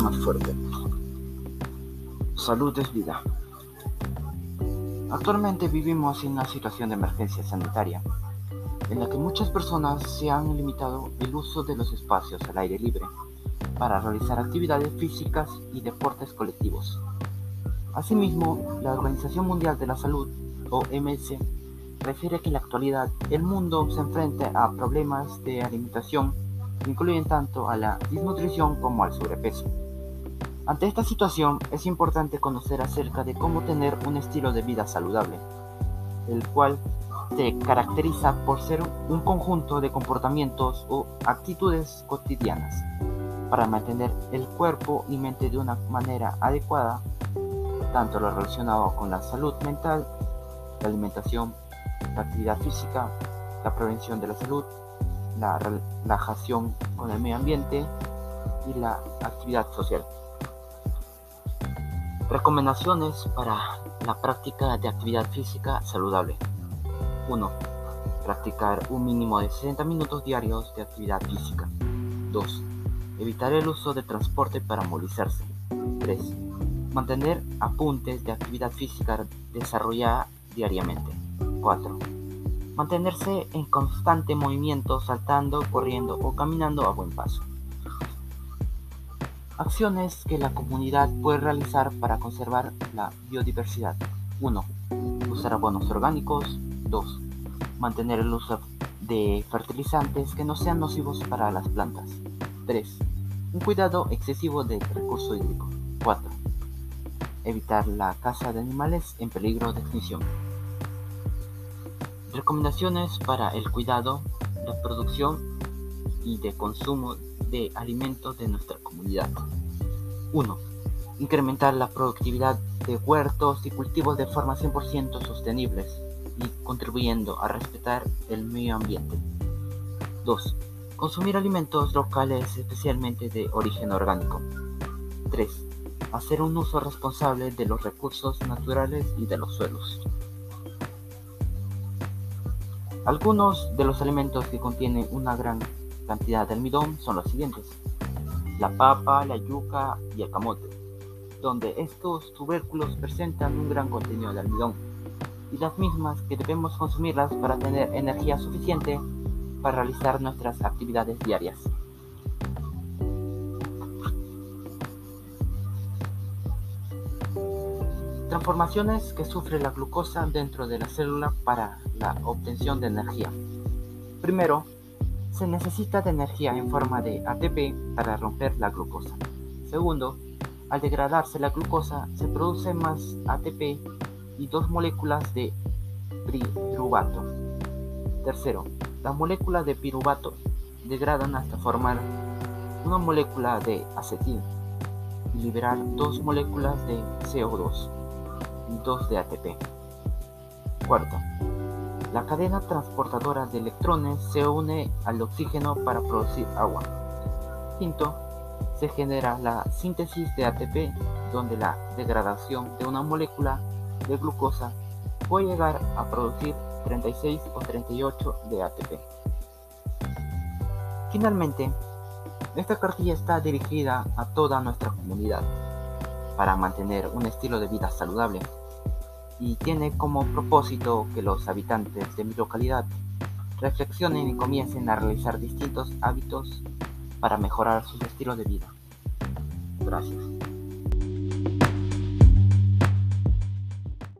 más fuerte. Salud es vida. Actualmente vivimos en una situación de emergencia sanitaria, en la que muchas personas se han limitado el uso de los espacios al aire libre para realizar actividades físicas y deportes colectivos. Asimismo, la Organización Mundial de la Salud, OMS, refiere que en la actualidad el mundo se enfrenta a problemas de alimentación que incluyen tanto a la desnutrición como al sobrepeso. Ante esta situación es importante conocer acerca de cómo tener un estilo de vida saludable, el cual se caracteriza por ser un conjunto de comportamientos o actitudes cotidianas para mantener el cuerpo y mente de una manera adecuada, tanto lo relacionado con la salud mental, la alimentación, la actividad física, la prevención de la salud, la relajación con el medio ambiente y la actividad social. Recomendaciones para la práctica de actividad física saludable. 1. Practicar un mínimo de 60 minutos diarios de actividad física. 2. Evitar el uso de transporte para movilizarse. 3. Mantener apuntes de actividad física desarrollada diariamente. 4. Mantenerse en constante movimiento saltando, corriendo o caminando a buen paso. Acciones que la comunidad puede realizar para conservar la biodiversidad. 1. Usar abonos orgánicos. 2. Mantener el uso de fertilizantes que no sean nocivos para las plantas. 3. Un cuidado excesivo del recurso hídrico. 4. Evitar la caza de animales en peligro de extinción. Recomendaciones para el cuidado, la producción y de consumo de alimentos de nuestra comunidad. 1. Incrementar la productividad de huertos y cultivos de forma 100% sostenibles y contribuyendo a respetar el medio ambiente. 2. Consumir alimentos locales especialmente de origen orgánico. 3. Hacer un uso responsable de los recursos naturales y de los suelos. Algunos de los alimentos que contienen una gran cantidad de almidón son los siguientes. La papa, la yuca y el camote, donde estos tubérculos presentan un gran contenido de almidón y las mismas que debemos consumirlas para tener energía suficiente para realizar nuestras actividades diarias. Transformaciones que sufre la glucosa dentro de la célula para la obtención de energía. Primero, se necesita de energía en forma de ATP para romper la glucosa. Segundo, al degradarse la glucosa se produce más ATP y dos moléculas de piruvato. Tercero, las moléculas de piruvato degradan hasta formar una molécula de acetil y liberar dos moléculas de CO2 y dos de ATP. Cuarto, la cadena transportadora de electrones se une al oxígeno para producir agua. Quinto, se genera la síntesis de ATP, donde la degradación de una molécula de glucosa puede llegar a producir 36 o 38 de ATP. Finalmente, esta cartilla está dirigida a toda nuestra comunidad para mantener un estilo de vida saludable y tiene como propósito que los habitantes de mi localidad reflexionen y comiencen a realizar distintos hábitos para mejorar su estilo de vida. Gracias.